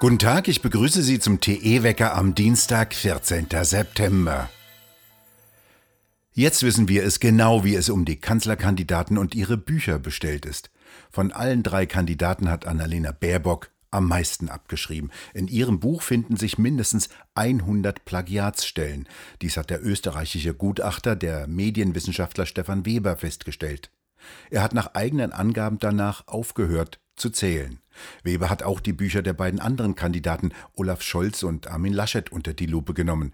Guten Tag, ich begrüße Sie zum TE-Wecker am Dienstag, 14. September. Jetzt wissen wir es genau, wie es um die Kanzlerkandidaten und ihre Bücher bestellt ist. Von allen drei Kandidaten hat Annalena Baerbock am meisten abgeschrieben. In ihrem Buch finden sich mindestens 100 Plagiatsstellen. Dies hat der österreichische Gutachter, der Medienwissenschaftler Stefan Weber, festgestellt. Er hat nach eigenen Angaben danach aufgehört zu zählen. Weber hat auch die Bücher der beiden anderen Kandidaten Olaf Scholz und Armin Laschet unter die Lupe genommen.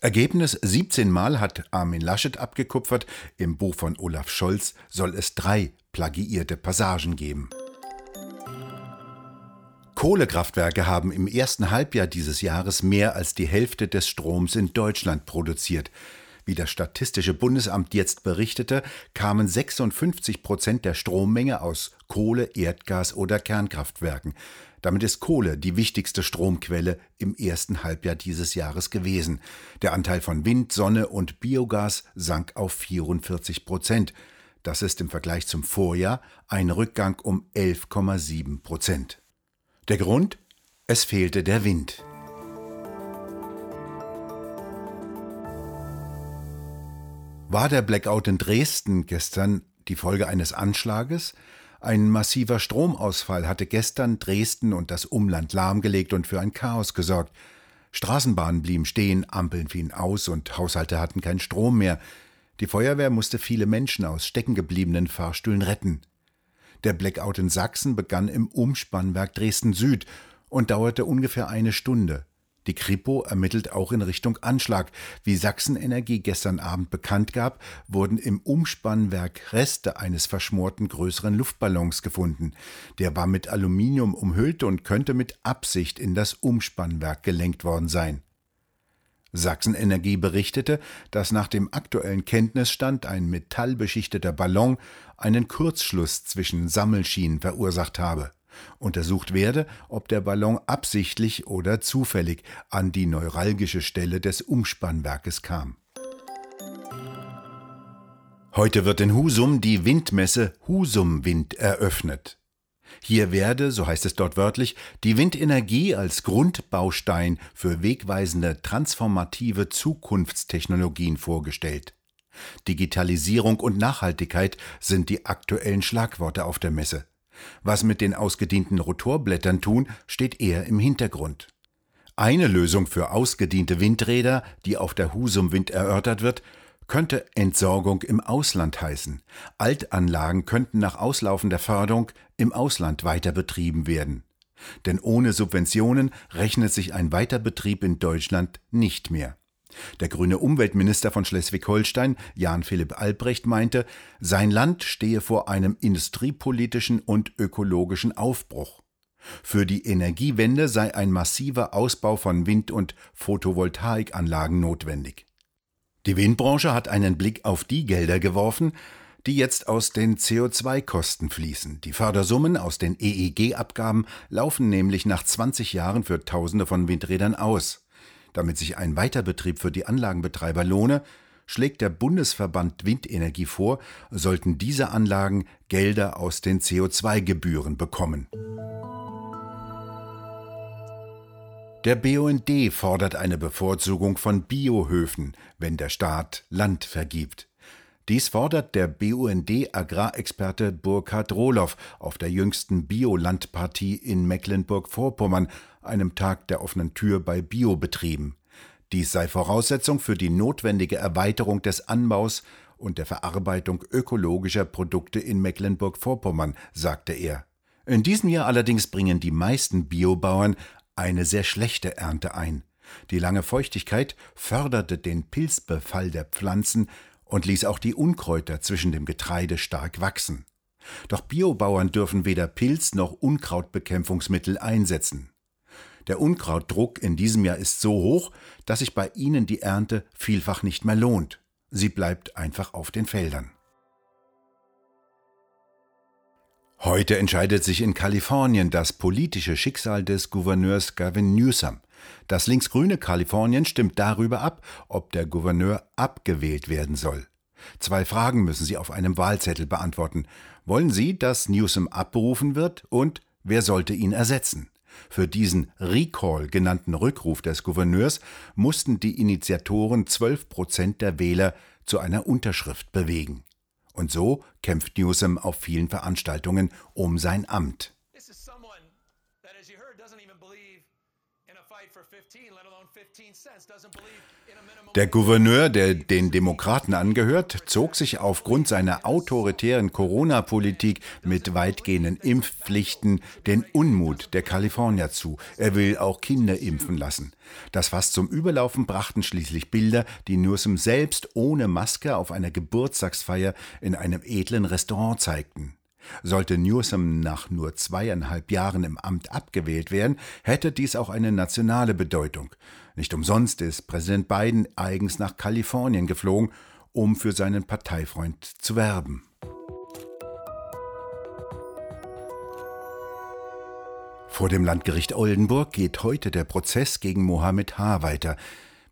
Ergebnis 17 Mal hat Armin Laschet abgekupfert, im Buch von Olaf Scholz soll es drei plagiierte Passagen geben. Kohlekraftwerke haben im ersten Halbjahr dieses Jahres mehr als die Hälfte des Stroms in Deutschland produziert. Wie das Statistische Bundesamt jetzt berichtete, kamen 56 Prozent der Strommenge aus Kohle, Erdgas oder Kernkraftwerken. Damit ist Kohle die wichtigste Stromquelle im ersten Halbjahr dieses Jahres gewesen. Der Anteil von Wind, Sonne und Biogas sank auf 44 Prozent. Das ist im Vergleich zum Vorjahr ein Rückgang um 11,7 Prozent. Der Grund? Es fehlte der Wind. War der Blackout in Dresden gestern die Folge eines Anschlages? Ein massiver Stromausfall hatte gestern Dresden und das Umland lahmgelegt und für ein Chaos gesorgt. Straßenbahnen blieben stehen, Ampeln fielen aus und Haushalte hatten keinen Strom mehr. Die Feuerwehr musste viele Menschen aus steckengebliebenen Fahrstühlen retten. Der Blackout in Sachsen begann im Umspannwerk Dresden Süd und dauerte ungefähr eine Stunde. Die Kripo ermittelt auch in Richtung Anschlag. Wie Sachsenenergie gestern Abend bekannt gab, wurden im Umspannwerk Reste eines verschmorten größeren Luftballons gefunden. Der war mit Aluminium umhüllt und könnte mit Absicht in das Umspannwerk gelenkt worden sein. Sachsenenergie berichtete, dass nach dem aktuellen Kenntnisstand ein metallbeschichteter Ballon einen Kurzschluss zwischen Sammelschienen verursacht habe. Untersucht werde, ob der Ballon absichtlich oder zufällig an die neuralgische Stelle des Umspannwerkes kam. Heute wird in Husum die Windmesse Husum Wind eröffnet. Hier werde, so heißt es dort wörtlich, die Windenergie als Grundbaustein für wegweisende transformative Zukunftstechnologien vorgestellt. Digitalisierung und Nachhaltigkeit sind die aktuellen Schlagworte auf der Messe. Was mit den ausgedienten Rotorblättern tun, steht eher im Hintergrund. Eine Lösung für ausgediente Windräder, die auf der Husum Wind erörtert wird, könnte Entsorgung im Ausland heißen. Altanlagen könnten nach Auslaufen der Förderung im Ausland weiter betrieben werden. Denn ohne Subventionen rechnet sich ein Weiterbetrieb in Deutschland nicht mehr. Der grüne Umweltminister von Schleswig-Holstein, Jan Philipp Albrecht, meinte, sein Land stehe vor einem industriepolitischen und ökologischen Aufbruch. Für die Energiewende sei ein massiver Ausbau von Wind- und Photovoltaikanlagen notwendig. Die Windbranche hat einen Blick auf die Gelder geworfen, die jetzt aus den CO2-Kosten fließen. Die Fördersummen aus den EEG-Abgaben laufen nämlich nach 20 Jahren für Tausende von Windrädern aus. Damit sich ein Weiterbetrieb für die Anlagenbetreiber lohne, schlägt der Bundesverband Windenergie vor, sollten diese Anlagen Gelder aus den CO2-Gebühren bekommen. Der BUND fordert eine Bevorzugung von Biohöfen, wenn der Staat Land vergibt. Dies fordert der BUND-Agrarexperte Burkhard Rohloff auf der jüngsten Biolandpartie in Mecklenburg-Vorpommern, einem Tag der offenen Tür bei Biobetrieben. Dies sei Voraussetzung für die notwendige Erweiterung des Anbaus und der Verarbeitung ökologischer Produkte in Mecklenburg-Vorpommern, sagte er. In diesem Jahr allerdings bringen die meisten Biobauern eine sehr schlechte Ernte ein. Die lange Feuchtigkeit förderte den Pilzbefall der Pflanzen und ließ auch die Unkräuter zwischen dem Getreide stark wachsen. Doch Biobauern dürfen weder Pilz noch Unkrautbekämpfungsmittel einsetzen. Der Unkrautdruck in diesem Jahr ist so hoch, dass sich bei ihnen die Ernte vielfach nicht mehr lohnt. Sie bleibt einfach auf den Feldern. Heute entscheidet sich in Kalifornien das politische Schicksal des Gouverneurs Gavin Newsom. Das linksgrüne Kalifornien stimmt darüber ab, ob der Gouverneur abgewählt werden soll. Zwei Fragen müssen Sie auf einem Wahlzettel beantworten. Wollen Sie, dass Newsom abberufen wird und wer sollte ihn ersetzen? Für diesen Recall genannten Rückruf des Gouverneurs mussten die Initiatoren 12 Prozent der Wähler zu einer Unterschrift bewegen. Und so kämpft Newsom auf vielen Veranstaltungen um sein Amt. Der Gouverneur, der den Demokraten angehört, zog sich aufgrund seiner autoritären Corona-Politik mit weitgehenden Impfpflichten den Unmut der Kalifornier zu. Er will auch Kinder impfen lassen. Das fast zum Überlaufen brachten schließlich Bilder, die Newsom selbst ohne Maske auf einer Geburtstagsfeier in einem edlen Restaurant zeigten. Sollte Newsom nach nur zweieinhalb Jahren im Amt abgewählt werden, hätte dies auch eine nationale Bedeutung. Nicht umsonst ist Präsident Biden eigens nach Kalifornien geflogen, um für seinen Parteifreund zu werben. Vor dem Landgericht Oldenburg geht heute der Prozess gegen Mohammed H. weiter.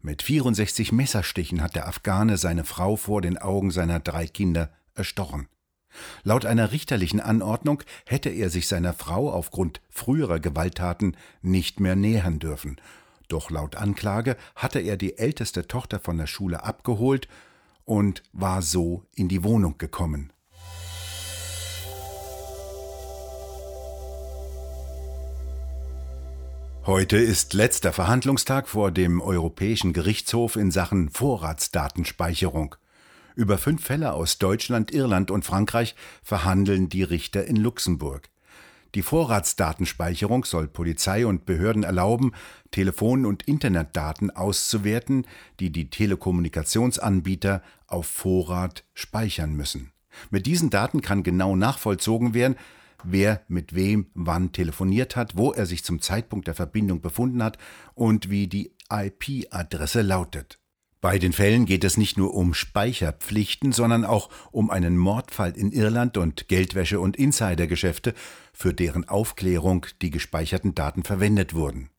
Mit 64 Messerstichen hat der Afghane seine Frau vor den Augen seiner drei Kinder erstochen. Laut einer richterlichen Anordnung hätte er sich seiner Frau aufgrund früherer Gewalttaten nicht mehr nähern dürfen. Doch laut Anklage hatte er die älteste Tochter von der Schule abgeholt und war so in die Wohnung gekommen. Heute ist letzter Verhandlungstag vor dem Europäischen Gerichtshof in Sachen Vorratsdatenspeicherung. Über fünf Fälle aus Deutschland, Irland und Frankreich verhandeln die Richter in Luxemburg. Die Vorratsdatenspeicherung soll Polizei und Behörden erlauben, Telefon- und Internetdaten auszuwerten, die die Telekommunikationsanbieter auf Vorrat speichern müssen. Mit diesen Daten kann genau nachvollzogen werden, wer mit wem wann telefoniert hat, wo er sich zum Zeitpunkt der Verbindung befunden hat und wie die IP-Adresse lautet. Bei den Fällen geht es nicht nur um Speicherpflichten, sondern auch um einen Mordfall in Irland und Geldwäsche und Insidergeschäfte, für deren Aufklärung die gespeicherten Daten verwendet wurden.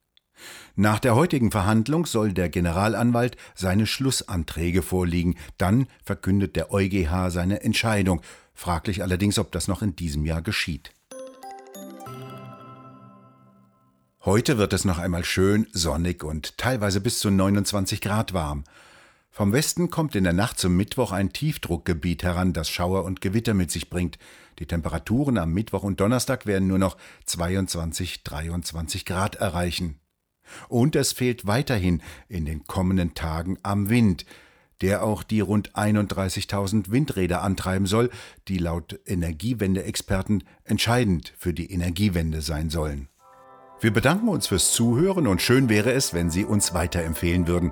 Nach der heutigen Verhandlung soll der Generalanwalt seine Schlussanträge vorliegen, dann verkündet der EuGH seine Entscheidung, fraglich allerdings, ob das noch in diesem Jahr geschieht. Heute wird es noch einmal schön sonnig und teilweise bis zu 29 Grad warm. Vom Westen kommt in der Nacht zum Mittwoch ein Tiefdruckgebiet heran, das Schauer und Gewitter mit sich bringt. Die Temperaturen am Mittwoch und Donnerstag werden nur noch 22, 23 Grad erreichen. Und es fehlt weiterhin in den kommenden Tagen am Wind, der auch die rund 31.000 Windräder antreiben soll, die laut Energiewende-Experten entscheidend für die Energiewende sein sollen. Wir bedanken uns fürs Zuhören und schön wäre es, wenn Sie uns weiterempfehlen würden.